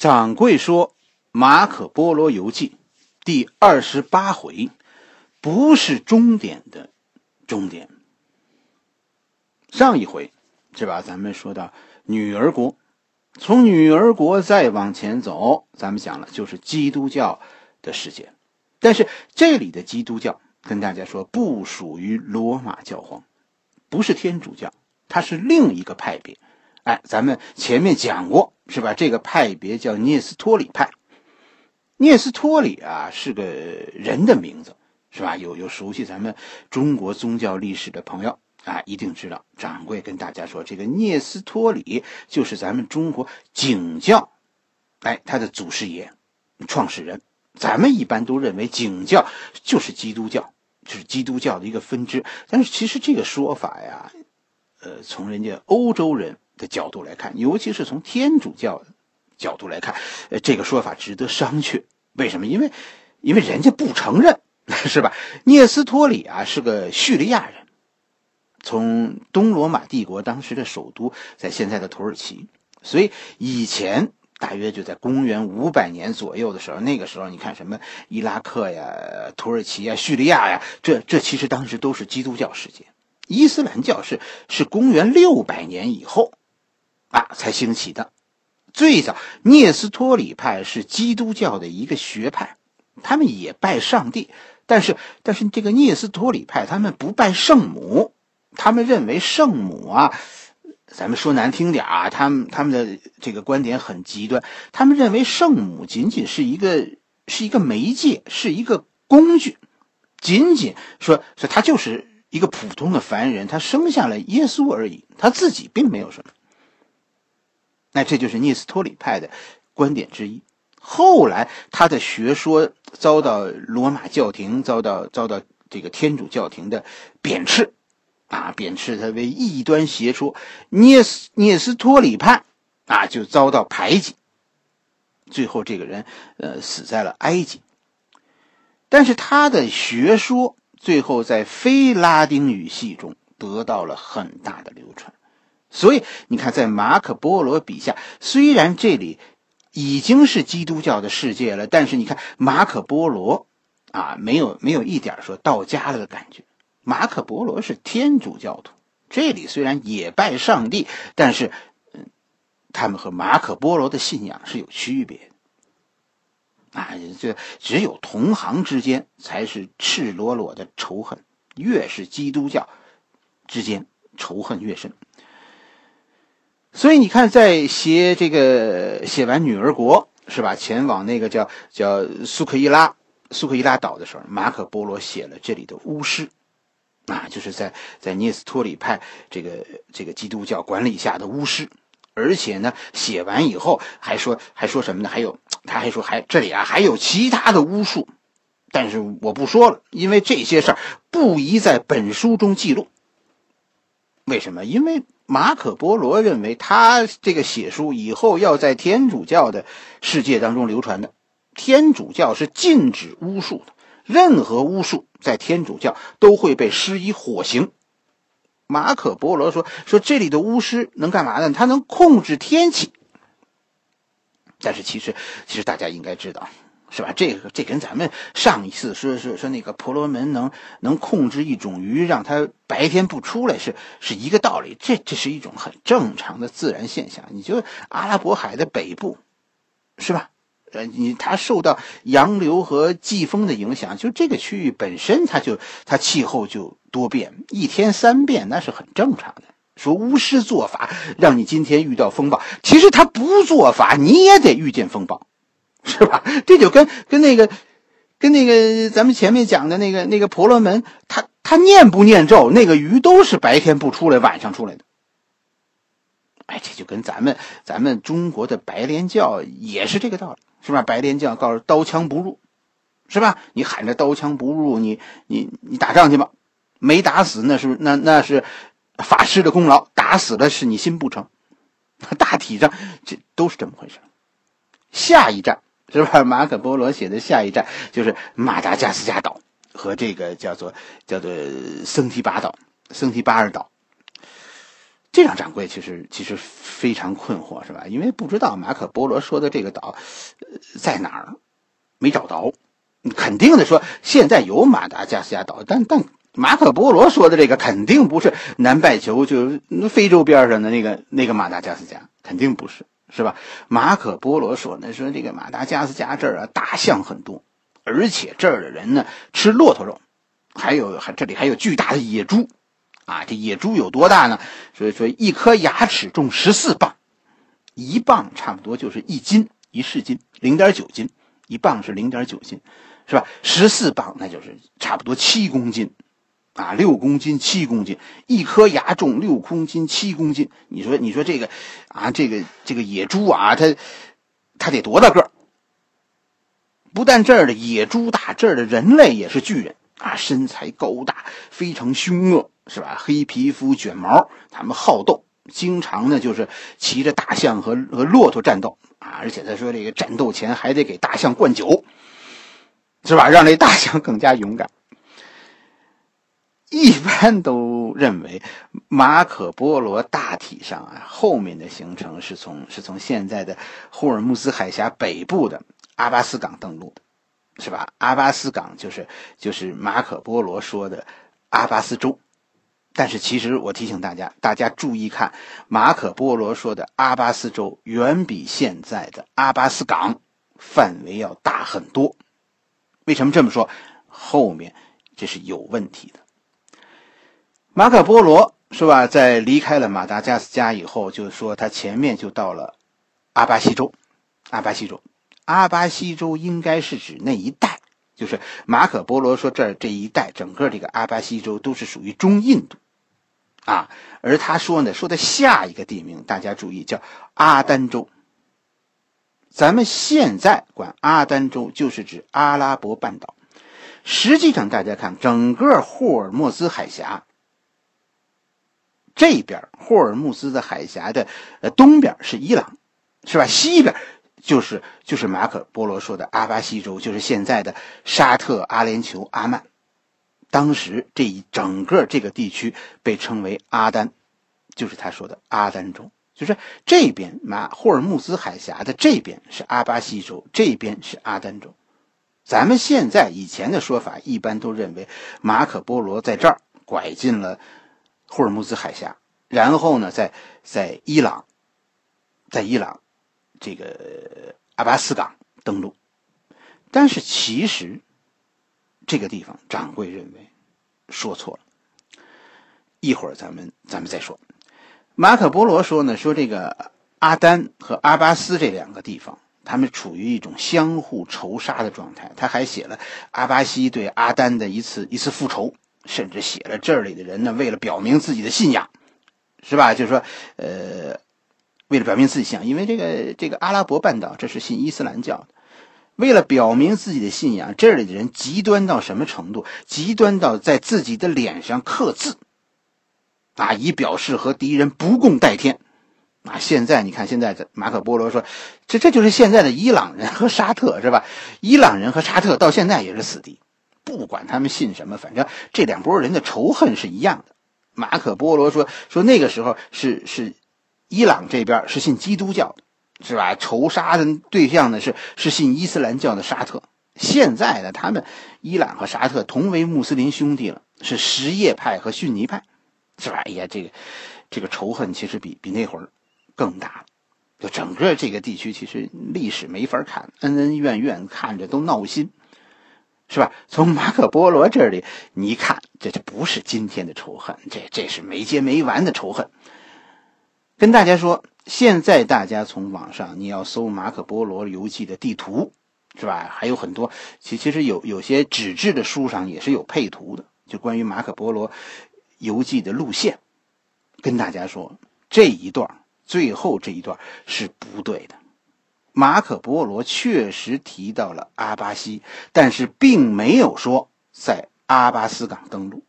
掌柜说，《马可波罗游记》第二十八回，不是终点的终点。上一回是吧？咱们说到女儿国，从女儿国再往前走，咱们讲了就是基督教的世界。但是这里的基督教，跟大家说不属于罗马教皇，不是天主教，它是另一个派别。哎，咱们前面讲过是吧？这个派别叫聂斯托里派。聂斯托里啊是个人的名字是吧？有有熟悉咱们中国宗教历史的朋友啊，一定知道。掌柜跟大家说，这个聂斯托里就是咱们中国景教，哎，他的祖师爷、创始人。咱们一般都认为景教就是基督教，就是基督教的一个分支。但是其实这个说法呀，呃，从人家欧洲人。的角度来看，尤其是从天主教角度来看，呃，这个说法值得商榷。为什么？因为，因为人家不承认，是吧？聂斯托里啊是个叙利亚人，从东罗马帝国当时的首都在现在的土耳其，所以以前大约就在公元五百年左右的时候，那个时候你看什么伊拉克呀、土耳其呀、叙利亚呀，这这其实当时都是基督教世界。伊斯兰教是是公元六百年以后。啊，才兴起的。最早，聂斯托里派是基督教的一个学派，他们也拜上帝，但是，但是这个聂斯托里派他们不拜圣母，他们认为圣母啊，咱们说难听点啊，他们他们的这个观点很极端，他们认为圣母仅仅是一个是一个媒介，是一个工具，仅仅说说他就是一个普通的凡人，他生下了耶稣而已，他自己并没有什么。那这就是聂斯托里派的观点之一。后来他的学说遭到罗马教廷遭到遭到这个天主教廷的贬斥，啊，贬斥他为异端邪说。聂斯聂斯托里派啊，就遭到排挤。最后这个人呃死在了埃及。但是他的学说最后在非拉丁语系中得到了很大的流传。所以你看，在马可波罗笔下，虽然这里已经是基督教的世界了，但是你看马可波罗啊，没有没有一点说到家了的感觉。马可波罗是天主教徒，这里虽然也拜上帝，但是嗯，他们和马可波罗的信仰是有区别的啊。这只有同行之间才是赤裸裸的仇恨，越是基督教之间仇恨越深。所以你看，在写这个写完女儿国是吧？前往那个叫叫苏克伊拉苏克伊拉岛的时候，马可波罗写了这里的巫师，啊，就是在在涅斯托里派这个这个基督教管理下的巫师，而且呢，写完以后还说还说什么呢？还有他还说还这里啊还有其他的巫术，但是我不说了，因为这些事儿不宜在本书中记录。为什么？因为。马可波罗认为，他这个写书以后要在天主教的世界当中流传的。天主教是禁止巫术的，任何巫术在天主教都会被施以火刑。马可波罗说：“说这里的巫师能干嘛呢？他能控制天气。但是其实，其实大家应该知道。”是吧？这个这跟咱们上一次说说说那个婆罗门能能控制一种鱼，让它白天不出来，是是一个道理。这这是一种很正常的自然现象。你就阿拉伯海的北部，是吧？呃，你它受到洋流和季风的影响，就这个区域本身它就它气候就多变，一天三变那是很正常的。说巫师做法让你今天遇到风暴，其实他不做法你也得遇见风暴。是吧？这就跟跟那个，跟那个咱们前面讲的那个那个婆罗门，他他念不念咒，那个鱼都是白天不出来，晚上出来的。哎，这就跟咱们咱们中国的白莲教也是这个道理，是吧？白莲教告诉刀枪不入，是吧？你喊着刀枪不入，你你你打仗去吧，没打死那是那那是法师的功劳，打死了是你心不成。大体上这都是这么回事。下一站。是吧？马可波罗写的下一站就是马达加斯加岛和这个叫做叫做圣提巴岛、圣提巴尔岛。这让掌柜其实其实非常困惑，是吧？因为不知道马可波罗说的这个岛在哪儿，没找着。肯定的说，现在有马达加斯加岛，但但马可波罗说的这个肯定不是南半球，就是非洲边上的那个那个马达加斯加，肯定不是，是吧？马可波罗说呢，说这个马达加斯加这儿啊，大象很多，而且这儿的人呢吃骆驼肉，还有还这里还有巨大的野猪。啊，这野猪有多大呢？所以说，一颗牙齿重十四磅，一磅差不多就是一斤一市斤，零点九斤，一磅是零点九斤，是吧？十四磅那就是差不多七公斤，啊，六公斤七公斤，一颗牙重六公斤七公斤。你说，你说这个，啊，这个这个野猪啊，它它得多大个不但这儿的野猪大，这儿的人类也是巨人啊，身材高大，非常凶恶。是吧？黑皮肤、卷毛，他们好斗，经常呢就是骑着大象和和骆驼战斗啊！而且他说，这个战斗前还得给大象灌酒，是吧？让这大象更加勇敢。一般都认为，马可波罗大体上啊，后面的行程是从是从现在的霍尔木兹海峡北部的阿巴斯港登陆的，是吧？阿巴斯港就是就是马可波罗说的阿巴斯州。但是，其实我提醒大家，大家注意看，马可波罗说的阿巴斯州远比现在的阿巴斯港范围要大很多。为什么这么说？后面这是有问题的。马可波罗是吧，在离开了马达加斯加以后，就是说他前面就到了阿巴西州。阿巴西州，阿巴西州应该是指那一带，就是马可波罗说这儿这一带，整个这个阿巴西州都是属于中印度。啊，而他说呢，说的下一个地名，大家注意，叫阿丹州。咱们现在管阿丹州就是指阿拉伯半岛。实际上，大家看整个霍尔木兹海峡这边，霍尔木兹的海峡的呃东边是伊朗，是吧？西边就是就是马可波罗说的阿巴西州，就是现在的沙特阿联酋阿曼。当时这一整个这个地区被称为阿丹，就是他说的阿丹州，就是这边马霍尔木兹海峡的这边是阿巴西州，这边是阿丹州。咱们现在以前的说法一般都认为马可波罗在这儿拐进了霍尔木兹海峡，然后呢，在在伊朗，在伊朗这个阿巴斯港登陆，但是其实。这个地方，掌柜认为说错了。一会儿咱们咱们再说。马可波罗说呢，说这个阿丹和阿巴斯这两个地方，他们处于一种相互仇杀的状态。他还写了阿巴西对阿丹的一次一次复仇，甚至写了这里的人呢，为了表明自己的信仰，是吧？就是说，呃，为了表明自己信仰，因为这个这个阿拉伯半岛这是信伊斯兰教的。为了表明自己的信仰，这里的人极端到什么程度？极端到在自己的脸上刻字，啊，以表示和敌人不共戴天。啊，现在你看，现在马可波罗说，这这就是现在的伊朗人和沙特，是吧？伊朗人和沙特到现在也是死敌，不管他们信什么，反正这两拨人的仇恨是一样的。马可波罗说，说那个时候是是伊朗这边是信基督教的。是吧？仇杀的对象呢是是信伊斯兰教的沙特。现在呢，他们伊朗和沙特同为穆斯林兄弟了，是什叶派和逊尼派，是吧？哎呀，这个这个仇恨其实比比那会儿更大。就整个这个地区，其实历史没法看，恩恩怨怨，看着都闹心，是吧？从马可波罗这里，你一看，这这不是今天的仇恨，这这是没结没完的仇恨。跟大家说。现在大家从网上你要搜马可波罗游记的地图，是吧？还有很多，其其实有有些纸质的书上也是有配图的，就关于马可波罗游记的路线。跟大家说，这一段最后这一段是不对的。马可波罗确实提到了阿巴西，但是并没有说在阿巴斯港登陆。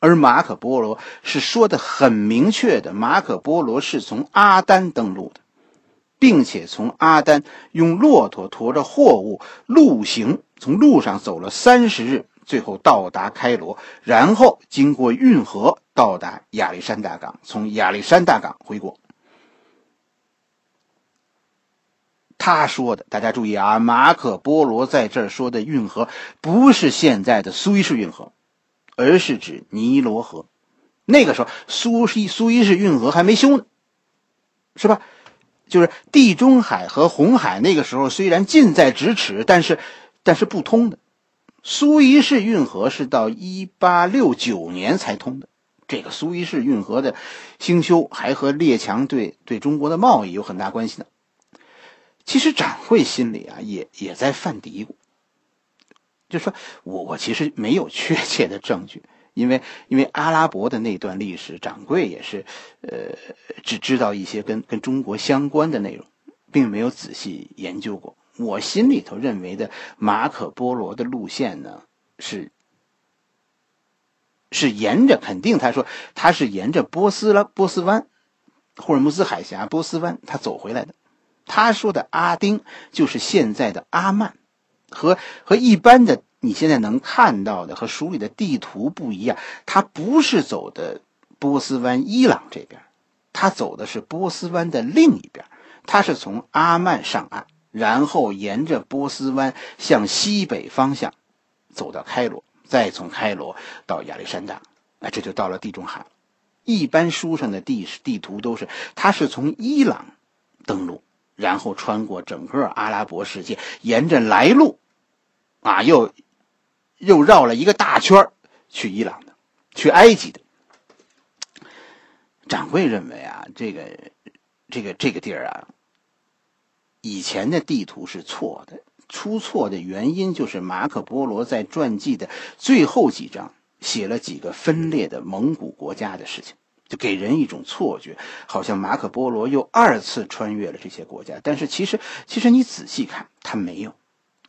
而马可波罗是说的很明确的，马可波罗是从阿丹登陆的，并且从阿丹用骆驼驮着货物路行，从路上走了三十日，最后到达开罗，然后经过运河到达亚历山大港，从亚历山大港回国。他说的，大家注意啊，马可波罗在这儿说的运河不是现在的苏伊士运河，而是指尼罗河。那个时候，苏伊苏伊士运河还没修呢，是吧？就是地中海和红海那个时候虽然近在咫尺，但是但是不通的。苏伊士运河是到一八六九年才通的。这个苏伊士运河的兴修还和列强对对中国的贸易有很大关系呢。其实掌柜心里啊，也也在犯嘀咕，就说我我其实没有 确切的证据，因为因为阿拉伯的那段历史，掌柜也是呃只知道一些跟跟中国相关的内容，并没有仔细研究过。我心里头认为的马可波罗的路线呢，是是沿着，肯定他说他是沿着波斯了波斯湾，霍尔木兹海峡波斯湾他走回来的。他说的阿丁就是现在的阿曼，和和一般的你现在能看到的和书里的地图不一样。他不是走的波斯湾伊朗这边，他走的是波斯湾的另一边。他是从阿曼上岸，然后沿着波斯湾向西北方向走到开罗，再从开罗到亚历山大，哎，这就到了地中海。一般书上的地地图都是他是从伊朗登陆。然后穿过整个阿拉伯世界，沿着来路，啊，又又绕了一个大圈去伊朗的，去埃及的。掌柜认为啊，这个这个这个地儿啊，以前的地图是错的，出错的原因就是马可波罗在传记的最后几章写了几个分裂的蒙古国家的事情。就给人一种错觉，好像马可波罗又二次穿越了这些国家，但是其实，其实你仔细看，他没有，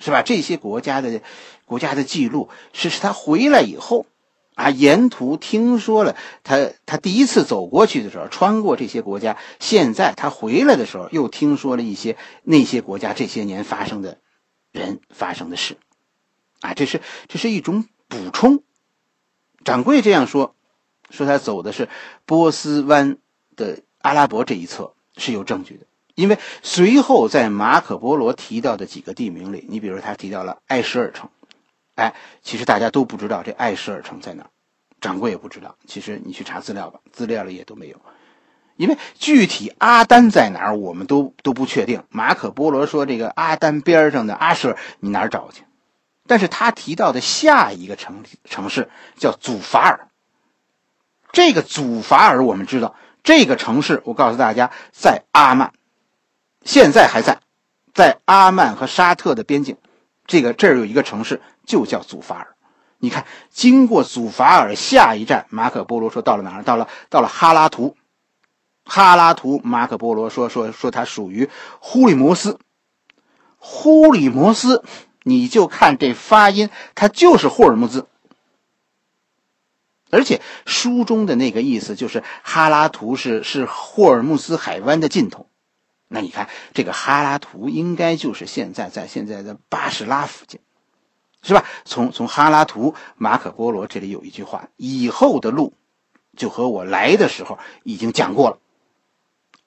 是吧？这些国家的，国家的记录是是他回来以后，啊，沿途听说了他他第一次走过去的时候，穿过这些国家，现在他回来的时候又听说了一些那些国家这些年发生的，人发生的事，啊，这是这是一种补充。掌柜这样说。说他走的是波斯湾的阿拉伯这一侧是有证据的，因为随后在马可波罗提到的几个地名里，你比如他提到了艾什尔城，哎，其实大家都不知道这艾什尔城在哪，掌柜也不知道。其实你去查资料吧，资料里也都没有，因为具体阿丹在哪儿，我们都都不确定。马可波罗说这个阿丹边上的阿舍，你哪儿找去？但是他提到的下一个城城市叫祖法尔。这个祖法尔，我们知道这个城市，我告诉大家，在阿曼，现在还在，在阿曼和沙特的边境，这个这儿有一个城市，就叫祖法尔。你看，经过祖法尔，下一站，马可波罗说到了哪儿？到了，到了哈拉图。哈拉图，马可波罗说说说，它属于呼里摩斯。呼里摩斯，你就看这发音，它就是霍尔木兹。而且书中的那个意思就是哈拉图是是霍尔木斯海湾的尽头，那你看这个哈拉图应该就是现在在现在的巴士拉附近，是吧？从从哈拉图，马可波罗这里有一句话：以后的路就和我来的时候已经讲过了。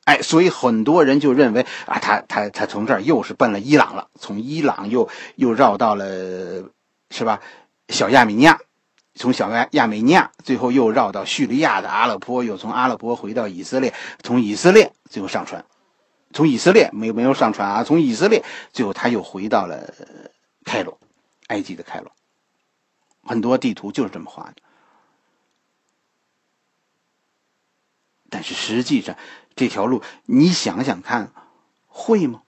哎，所以很多人就认为啊，他他他从这儿又是奔了伊朗了，从伊朗又又绕到了，是吧？小亚美尼亚。从小亚亚美尼亚，最后又绕到叙利亚的阿勒颇，又从阿勒颇回到以色列，从以色列最后上船，从以色列没没有上船啊，从以色列最后他又回到了开罗，埃及的开罗。很多地图就是这么画的，但是实际上这条路，你想想看，会吗？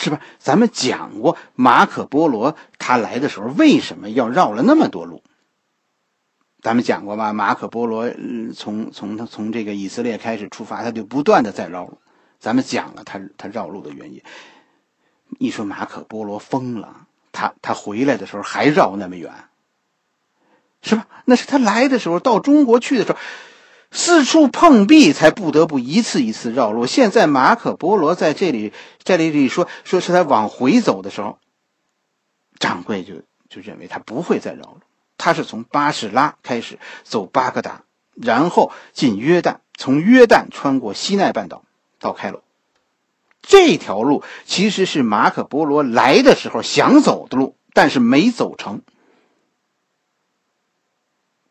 是吧？咱们讲过马可波罗他来的时候为什么要绕了那么多路？咱们讲过吧？马可波罗从从他从这个以色列开始出发，他就不断的在绕路。咱们讲了他他绕路的原因。你说马可波罗疯了？他他回来的时候还绕那么远，是吧？那是他来的时候到中国去的时候，四处碰壁，才不得不一次一次绕路。现在马可波罗在这里在这里说说是他往回走的时候，掌柜就就认为他不会再绕路，他是从巴士拉开始走巴格达，然后进约旦，从约旦穿过西奈半岛到开罗。这条路其实是马可波罗来的时候想走的路，但是没走成。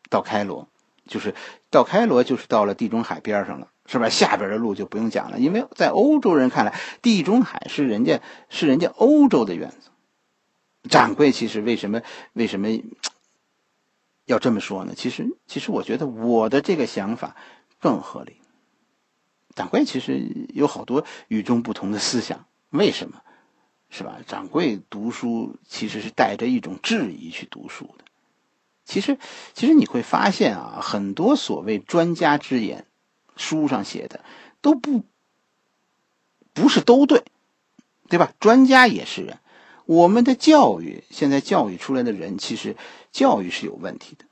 到开罗，就是到开罗，就是到了地中海边上了，是吧？下边的路就不用讲了，因为在欧洲人看来，地中海是人家是人家欧洲的院子。掌柜，其实为什么为什么要这么说呢？其实，其实我觉得我的这个想法更合理。掌柜其实有好多与众不同的思想，为什么？是吧？掌柜读书其实是带着一种质疑去读书的。其实，其实你会发现啊，很多所谓专家之言，书上写的都不不是都对，对吧？专家也是人，我们的教育现在教育出来的人，其实教育是有问题的。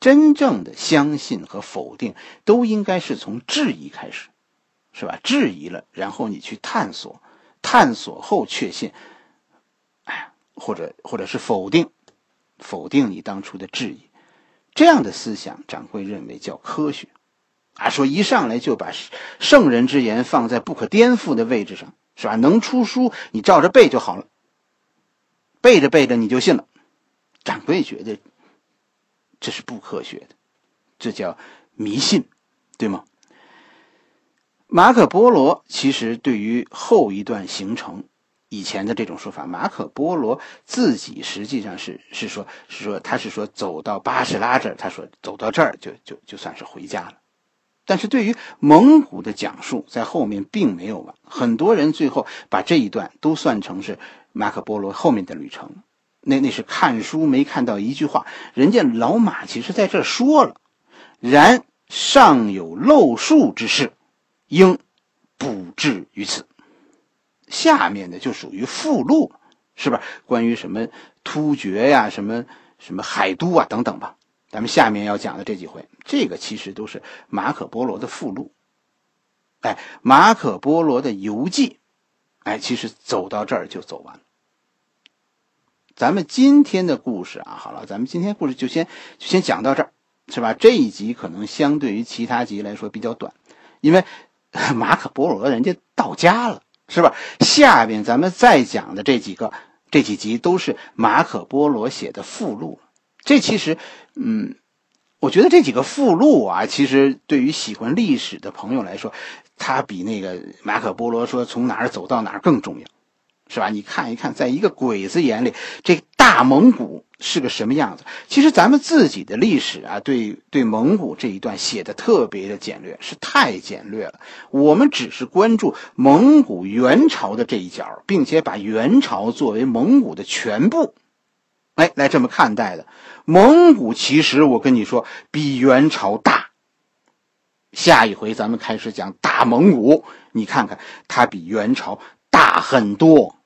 真正的相信和否定，都应该是从质疑开始。是吧？质疑了，然后你去探索，探索后确信，哎，或者或者是否定，否定你当初的质疑，这样的思想，掌柜认为叫科学。啊，说一上来就把圣人之言放在不可颠覆的位置上，是吧？能出书，你照着背就好了，背着背着你就信了。掌柜觉得这是不科学的，这叫迷信，对吗？马可波罗其实对于后一段行程，以前的这种说法，马可波罗自己实际上是是说，是说他是说走到巴士拉这儿，他说走到这儿就就就算是回家了。但是对于蒙古的讲述，在后面并没有完，很多人最后把这一段都算成是马可波罗后面的旅程，那那是看书没看到一句话，人家老马其实在这说了，然尚有漏数之事。应补至于此。下面的就属于附录，是吧？关于什么突厥呀、什么什么海都啊等等吧。咱们下面要讲的这几回，这个其实都是马可波罗的附录。哎，马可波罗的游记，哎，其实走到这儿就走完了。咱们今天的故事啊，好了，咱们今天故事就先就先讲到这儿，是吧？这一集可能相对于其他集来说比较短，因为。马可波罗人家到家了，是吧？下边咱们再讲的这几个这几集都是马可波罗写的附录。这其实，嗯，我觉得这几个附录啊，其实对于喜欢历史的朋友来说，它比那个马可波罗说从哪儿走到哪儿更重要。是吧？你看一看，在一个鬼子眼里，这大蒙古是个什么样子？其实咱们自己的历史啊，对对蒙古这一段写的特别的简略，是太简略了。我们只是关注蒙古元朝的这一角，并且把元朝作为蒙古的全部，哎，来这么看待的。蒙古其实我跟你说，比元朝大。下一回咱们开始讲大蒙古，你看看它比元朝大很多。